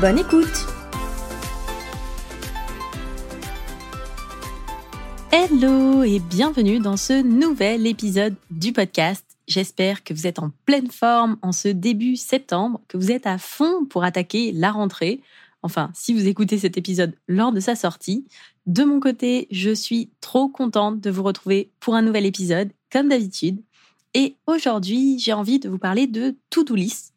Bonne écoute Hello et bienvenue dans ce nouvel épisode du podcast. J'espère que vous êtes en pleine forme en ce début septembre, que vous êtes à fond pour attaquer la rentrée. Enfin, si vous écoutez cet épisode lors de sa sortie. De mon côté, je suis trop contente de vous retrouver pour un nouvel épisode, comme d'habitude. Et aujourd'hui, j'ai envie de vous parler de to-do list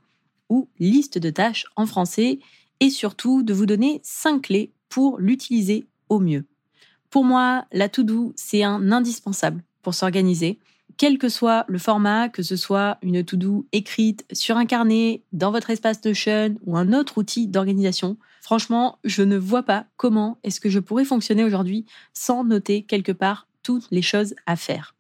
ou liste de tâches en français et surtout de vous donner 5 clés pour l'utiliser au mieux. Pour moi, la to-do, c'est un indispensable pour s'organiser, quel que soit le format, que ce soit une to-do écrite sur un carnet, dans votre espace Notion ou un autre outil d'organisation. Franchement, je ne vois pas comment est-ce que je pourrais fonctionner aujourd'hui sans noter quelque part toutes les choses à faire.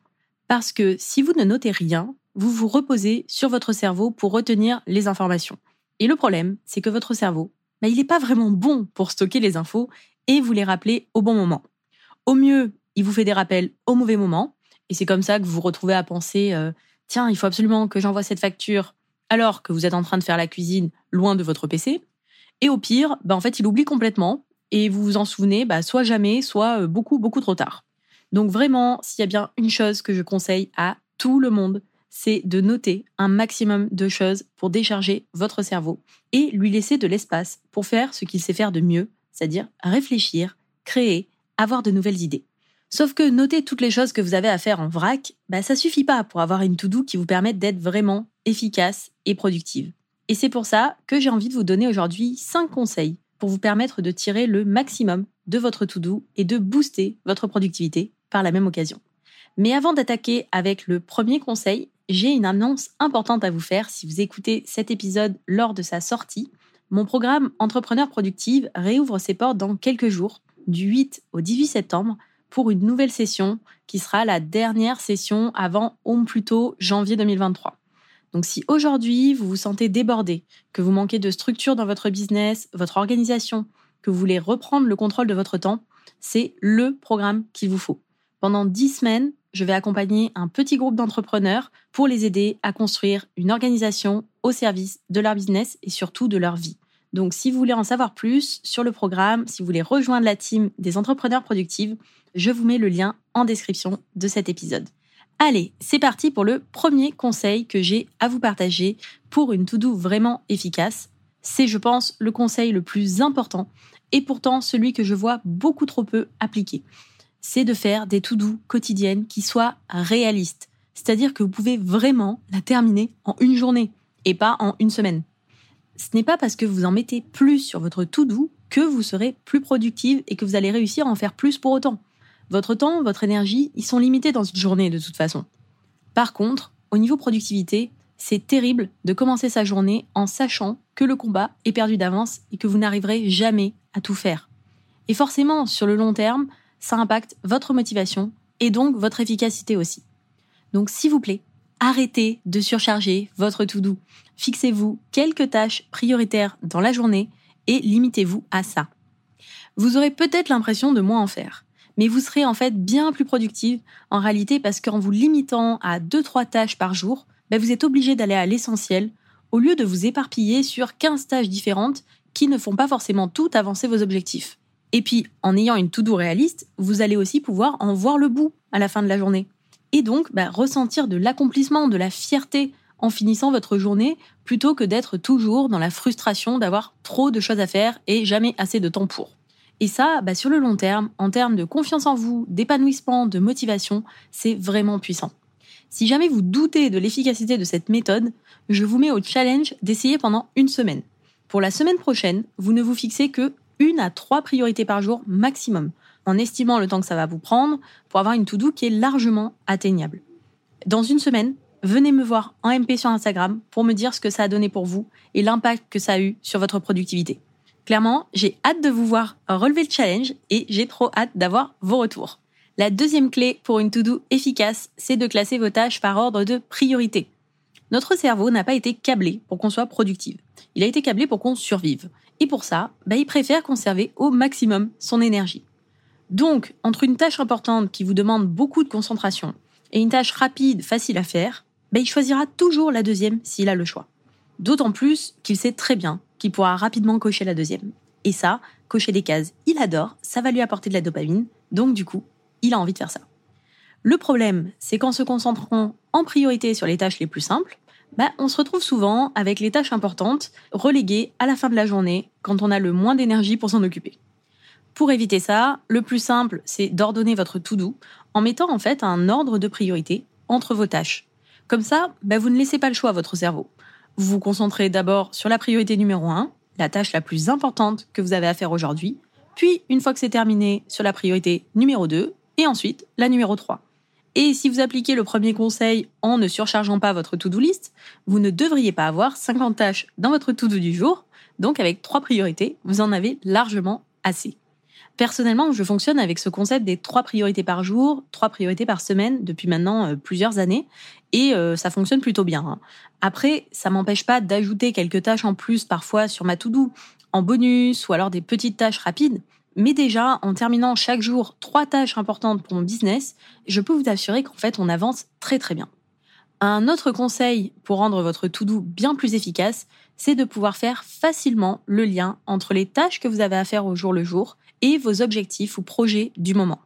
Parce que si vous ne notez rien, vous vous reposez sur votre cerveau pour retenir les informations. Et le problème, c'est que votre cerveau, il n'est pas vraiment bon pour stocker les infos et vous les rappeler au bon moment. Au mieux, il vous fait des rappels au mauvais moment, et c'est comme ça que vous vous retrouvez à penser euh, tiens, il faut absolument que j'envoie cette facture alors que vous êtes en train de faire la cuisine loin de votre PC. Et au pire, bah, en fait, il oublie complètement et vous vous en souvenez bah, soit jamais, soit euh, beaucoup, beaucoup trop tard. Donc vraiment, s'il y a bien une chose que je conseille à tout le monde, c'est de noter un maximum de choses pour décharger votre cerveau et lui laisser de l'espace pour faire ce qu'il sait faire de mieux, c'est-à-dire réfléchir, créer, avoir de nouvelles idées. Sauf que noter toutes les choses que vous avez à faire en vrac, bah ça suffit pas pour avoir une to-do qui vous permette d'être vraiment efficace et productive. Et c'est pour ça que j'ai envie de vous donner aujourd'hui 5 conseils pour vous permettre de tirer le maximum de votre to-do et de booster votre productivité par la même occasion. Mais avant d'attaquer avec le premier conseil, j'ai une annonce importante à vous faire si vous écoutez cet épisode lors de sa sortie. Mon programme Entrepreneur Productive réouvre ses portes dans quelques jours, du 8 au 18 septembre, pour une nouvelle session qui sera la dernière session avant au plus tôt janvier 2023. Donc si aujourd'hui vous vous sentez débordé, que vous manquez de structure dans votre business, votre organisation, que vous voulez reprendre le contrôle de votre temps, c'est le programme qu'il vous faut. Pendant 10 semaines, je vais accompagner un petit groupe d'entrepreneurs pour les aider à construire une organisation au service de leur business et surtout de leur vie. Donc si vous voulez en savoir plus sur le programme, si vous voulez rejoindre la team des entrepreneurs productives, je vous mets le lien en description de cet épisode. Allez, c'est parti pour le premier conseil que j'ai à vous partager pour une to-do vraiment efficace. C'est, je pense, le conseil le plus important et pourtant celui que je vois beaucoup trop peu appliqué c'est de faire des to-do quotidiennes qui soient réalistes. C'est-à-dire que vous pouvez vraiment la terminer en une journée et pas en une semaine. Ce n'est pas parce que vous en mettez plus sur votre to-do que vous serez plus productive et que vous allez réussir à en faire plus pour autant. Votre temps, votre énergie, ils sont limités dans une journée de toute façon. Par contre, au niveau productivité, c'est terrible de commencer sa journée en sachant que le combat est perdu d'avance et que vous n'arriverez jamais à tout faire. Et forcément, sur le long terme, ça impacte votre motivation et donc votre efficacité aussi. Donc s'il vous plaît, arrêtez de surcharger votre to-do. Fixez-vous quelques tâches prioritaires dans la journée et limitez-vous à ça. Vous aurez peut-être l'impression de moins en faire, mais vous serez en fait bien plus productive en réalité parce qu'en vous limitant à 2-3 tâches par jour, ben, vous êtes obligé d'aller à l'essentiel au lieu de vous éparpiller sur 15 tâches différentes qui ne font pas forcément tout avancer vos objectifs. Et puis, en ayant une to-do réaliste, vous allez aussi pouvoir en voir le bout à la fin de la journée. Et donc, bah, ressentir de l'accomplissement, de la fierté en finissant votre journée, plutôt que d'être toujours dans la frustration d'avoir trop de choses à faire et jamais assez de temps pour. Et ça, bah, sur le long terme, en termes de confiance en vous, d'épanouissement, de motivation, c'est vraiment puissant. Si jamais vous doutez de l'efficacité de cette méthode, je vous mets au challenge d'essayer pendant une semaine. Pour la semaine prochaine, vous ne vous fixez que une à trois priorités par jour maximum, en estimant le temps que ça va vous prendre pour avoir une to-do qui est largement atteignable. Dans une semaine, venez me voir en MP sur Instagram pour me dire ce que ça a donné pour vous et l'impact que ça a eu sur votre productivité. Clairement, j'ai hâte de vous voir relever le challenge et j'ai trop hâte d'avoir vos retours. La deuxième clé pour une to-do efficace, c'est de classer vos tâches par ordre de priorité. Notre cerveau n'a pas été câblé pour qu'on soit productive. Il a été câblé pour qu'on survive. Et pour ça, bah, il préfère conserver au maximum son énergie. Donc, entre une tâche importante qui vous demande beaucoup de concentration et une tâche rapide, facile à faire, bah, il choisira toujours la deuxième s'il a le choix. D'autant plus qu'il sait très bien qu'il pourra rapidement cocher la deuxième. Et ça, cocher des cases, il adore, ça va lui apporter de la dopamine, donc du coup, il a envie de faire ça. Le problème, c'est qu'en se concentrant en priorité sur les tâches les plus simples, bah, on se retrouve souvent avec les tâches importantes reléguées à la fin de la journée quand on a le moins d'énergie pour s'en occuper. Pour éviter ça, le plus simple, c'est d'ordonner votre to-do en mettant en fait un ordre de priorité entre vos tâches. Comme ça, bah, vous ne laissez pas le choix à votre cerveau. Vous vous concentrez d'abord sur la priorité numéro 1, la tâche la plus importante que vous avez à faire aujourd'hui, puis une fois que c'est terminé, sur la priorité numéro 2, et ensuite la numéro 3. Et si vous appliquez le premier conseil en ne surchargeant pas votre to-do list, vous ne devriez pas avoir 50 tâches dans votre to-do du jour. Donc avec trois priorités, vous en avez largement assez. Personnellement, je fonctionne avec ce concept des trois priorités par jour, trois priorités par semaine depuis maintenant euh, plusieurs années et euh, ça fonctionne plutôt bien. Hein. Après, ça m'empêche pas d'ajouter quelques tâches en plus parfois sur ma to-do en bonus ou alors des petites tâches rapides. Mais déjà, en terminant chaque jour trois tâches importantes pour mon business, je peux vous assurer qu'en fait, on avance très très bien. Un autre conseil pour rendre votre to-do bien plus efficace, c'est de pouvoir faire facilement le lien entre les tâches que vous avez à faire au jour le jour et vos objectifs ou projets du moment.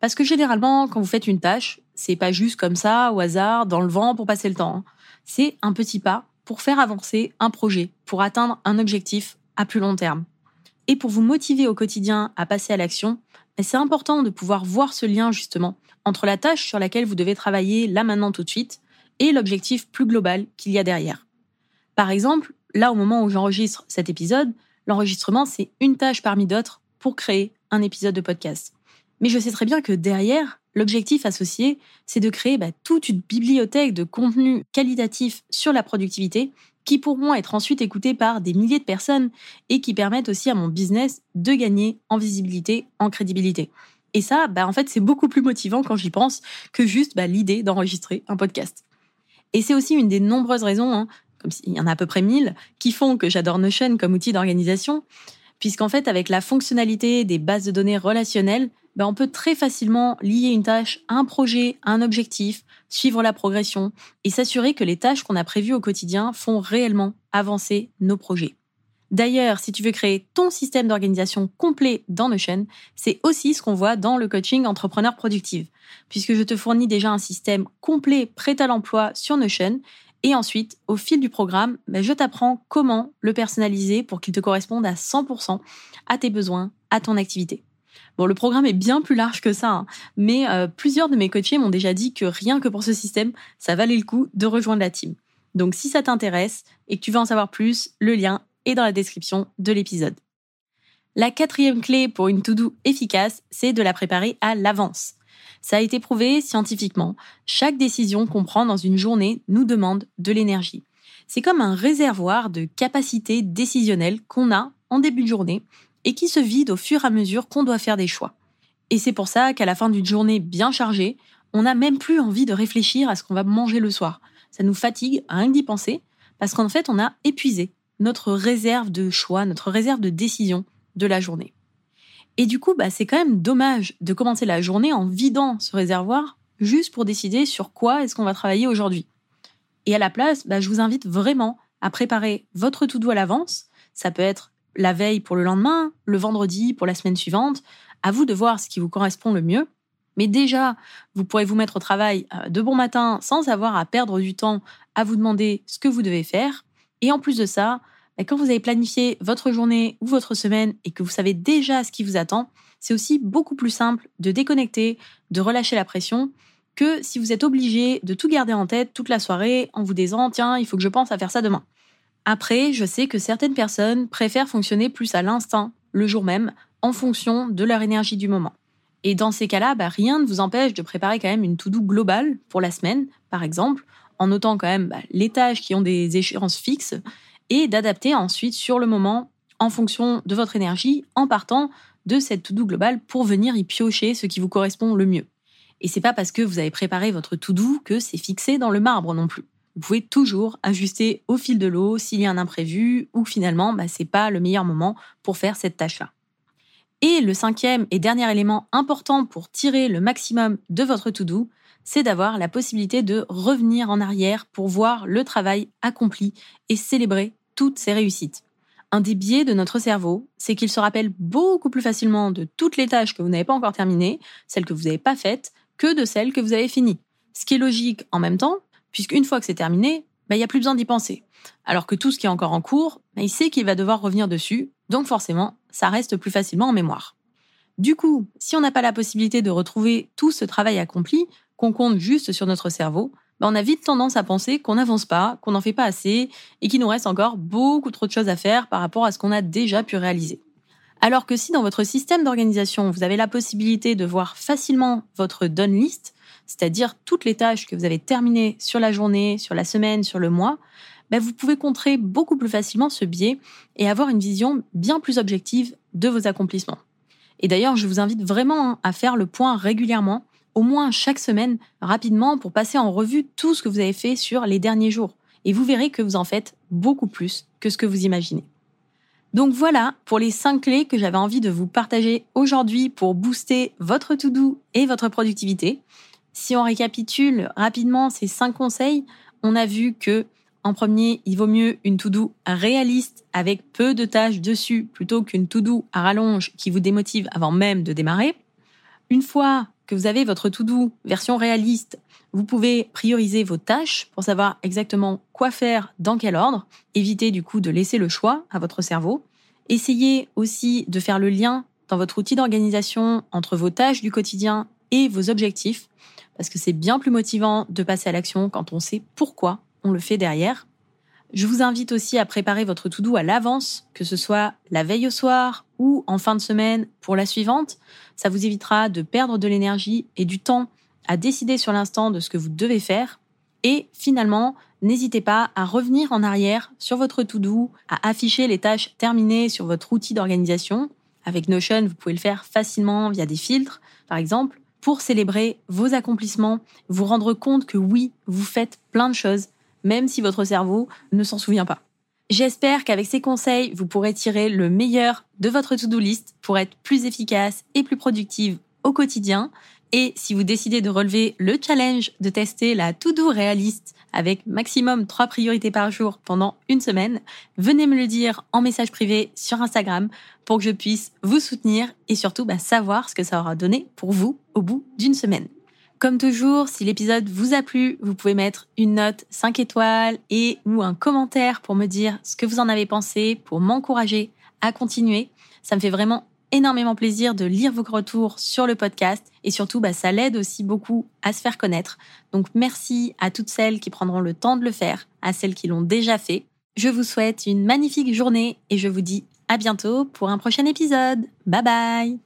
Parce que généralement, quand vous faites une tâche, c'est pas juste comme ça, au hasard, dans le vent pour passer le temps. Hein. C'est un petit pas pour faire avancer un projet, pour atteindre un objectif à plus long terme. Et pour vous motiver au quotidien à passer à l'action, c'est important de pouvoir voir ce lien justement entre la tâche sur laquelle vous devez travailler là maintenant tout de suite et l'objectif plus global qu'il y a derrière. Par exemple, là au moment où j'enregistre cet épisode, l'enregistrement c'est une tâche parmi d'autres pour créer un épisode de podcast. Mais je sais très bien que derrière, l'objectif associé, c'est de créer bah, toute une bibliothèque de contenu qualitatif sur la productivité qui pourront être ensuite écoutés par des milliers de personnes et qui permettent aussi à mon business de gagner en visibilité, en crédibilité. Et ça, bah, en fait, c'est beaucoup plus motivant quand j'y pense que juste bah, l'idée d'enregistrer un podcast. Et c'est aussi une des nombreuses raisons, hein, comme s'il y en a à peu près mille, qui font que j'adore Notion comme outil d'organisation, puisqu'en fait, avec la fonctionnalité des bases de données relationnelles, ben, on peut très facilement lier une tâche à un projet, à un objectif, suivre la progression et s'assurer que les tâches qu'on a prévues au quotidien font réellement avancer nos projets. D'ailleurs, si tu veux créer ton système d'organisation complet dans Notion, c'est aussi ce qu'on voit dans le coaching entrepreneur productive, puisque je te fournis déjà un système complet prêt à l'emploi sur Notion et ensuite, au fil du programme, ben, je t'apprends comment le personnaliser pour qu'il te corresponde à 100% à tes besoins, à ton activité. Bon, le programme est bien plus large que ça, hein. mais euh, plusieurs de mes coachés m'ont déjà dit que rien que pour ce système, ça valait le coup de rejoindre la team. Donc si ça t'intéresse et que tu veux en savoir plus, le lien est dans la description de l'épisode. La quatrième clé pour une to-do efficace, c'est de la préparer à l'avance. Ça a été prouvé scientifiquement. Chaque décision qu'on prend dans une journée nous demande de l'énergie. C'est comme un réservoir de capacité décisionnelle qu'on a en début de journée et qui se vide au fur et à mesure qu'on doit faire des choix. Et c'est pour ça qu'à la fin d'une journée bien chargée, on n'a même plus envie de réfléchir à ce qu'on va manger le soir. Ça nous fatigue rien que d'y penser, parce qu'en fait, on a épuisé notre réserve de choix, notre réserve de décision de la journée. Et du coup, bah, c'est quand même dommage de commencer la journée en vidant ce réservoir juste pour décider sur quoi est-ce qu'on va travailler aujourd'hui. Et à la place, bah, je vous invite vraiment à préparer votre tout doux à l'avance. Ça peut être la veille pour le lendemain, le vendredi pour la semaine suivante. À vous de voir ce qui vous correspond le mieux. Mais déjà, vous pourrez vous mettre au travail euh, de bon matin sans avoir à perdre du temps à vous demander ce que vous devez faire. Et en plus de ça, bah, quand vous avez planifié votre journée ou votre semaine et que vous savez déjà ce qui vous attend, c'est aussi beaucoup plus simple de déconnecter, de relâcher la pression que si vous êtes obligé de tout garder en tête toute la soirée en vous disant tiens, il faut que je pense à faire ça demain. Après, je sais que certaines personnes préfèrent fonctionner plus à l'instinct, le jour même, en fonction de leur énergie du moment. Et dans ces cas-là, bah, rien ne vous empêche de préparer quand même une to-do globale pour la semaine, par exemple, en notant quand même bah, les tâches qui ont des échéances fixes et d'adapter ensuite sur le moment en fonction de votre énergie en partant de cette to-do globale pour venir y piocher ce qui vous correspond le mieux. Et c'est pas parce que vous avez préparé votre to-do que c'est fixé dans le marbre non plus. Vous pouvez toujours ajuster au fil de l'eau s'il y a un imprévu ou finalement bah, c'est pas le meilleur moment pour faire cette tâche-là. Et le cinquième et dernier élément important pour tirer le maximum de votre to-do, c'est d'avoir la possibilité de revenir en arrière pour voir le travail accompli et célébrer toutes ses réussites. Un des biais de notre cerveau, c'est qu'il se rappelle beaucoup plus facilement de toutes les tâches que vous n'avez pas encore terminées, celles que vous n'avez pas faites, que de celles que vous avez finies. Ce qui est logique en même temps, puisqu'une fois que c'est terminé, bah, il n'y a plus besoin d'y penser. Alors que tout ce qui est encore en cours, bah, il sait qu'il va devoir revenir dessus, donc forcément, ça reste plus facilement en mémoire. Du coup, si on n'a pas la possibilité de retrouver tout ce travail accompli, qu'on compte juste sur notre cerveau, bah, on a vite tendance à penser qu'on n'avance pas, qu'on n'en fait pas assez, et qu'il nous reste encore beaucoup trop de choses à faire par rapport à ce qu'on a déjà pu réaliser. Alors que si dans votre système d'organisation, vous avez la possibilité de voir facilement votre done list, c'est-à-dire toutes les tâches que vous avez terminées sur la journée, sur la semaine, sur le mois, ben vous pouvez contrer beaucoup plus facilement ce biais et avoir une vision bien plus objective de vos accomplissements. Et d'ailleurs, je vous invite vraiment à faire le point régulièrement, au moins chaque semaine, rapidement, pour passer en revue tout ce que vous avez fait sur les derniers jours. Et vous verrez que vous en faites beaucoup plus que ce que vous imaginez. Donc voilà pour les cinq clés que j'avais envie de vous partager aujourd'hui pour booster votre to-do et votre productivité. Si on récapitule rapidement ces cinq conseils, on a vu que en premier, il vaut mieux une to-do réaliste avec peu de tâches dessus plutôt qu'une to-do à rallonge qui vous démotive avant même de démarrer. Une fois que vous avez votre to-do version réaliste, vous pouvez prioriser vos tâches pour savoir exactement quoi faire dans quel ordre. Évitez du coup de laisser le choix à votre cerveau. Essayez aussi de faire le lien dans votre outil d'organisation entre vos tâches du quotidien et vos objectifs, parce que c'est bien plus motivant de passer à l'action quand on sait pourquoi on le fait derrière. Je vous invite aussi à préparer votre to-do à l'avance, que ce soit la veille au soir ou en fin de semaine pour la suivante. Ça vous évitera de perdre de l'énergie et du temps à décider sur l'instant de ce que vous devez faire. Et finalement, n'hésitez pas à revenir en arrière sur votre to-do, à afficher les tâches terminées sur votre outil d'organisation. Avec Notion, vous pouvez le faire facilement via des filtres, par exemple, pour célébrer vos accomplissements, vous rendre compte que oui, vous faites plein de choses, même si votre cerveau ne s'en souvient pas. J'espère qu'avec ces conseils, vous pourrez tirer le meilleur de votre to-do list pour être plus efficace et plus productive au quotidien. Et si vous décidez de relever le challenge de tester la to-do réaliste avec maximum trois priorités par jour pendant une semaine, venez me le dire en message privé sur Instagram pour que je puisse vous soutenir et surtout bah, savoir ce que ça aura donné pour vous au bout d'une semaine. Comme toujours, si l'épisode vous a plu, vous pouvez mettre une note 5 étoiles et ou un commentaire pour me dire ce que vous en avez pensé, pour m'encourager à continuer. Ça me fait vraiment énormément plaisir de lire vos retours sur le podcast et surtout, bah, ça l'aide aussi beaucoup à se faire connaître. Donc merci à toutes celles qui prendront le temps de le faire, à celles qui l'ont déjà fait. Je vous souhaite une magnifique journée et je vous dis à bientôt pour un prochain épisode. Bye bye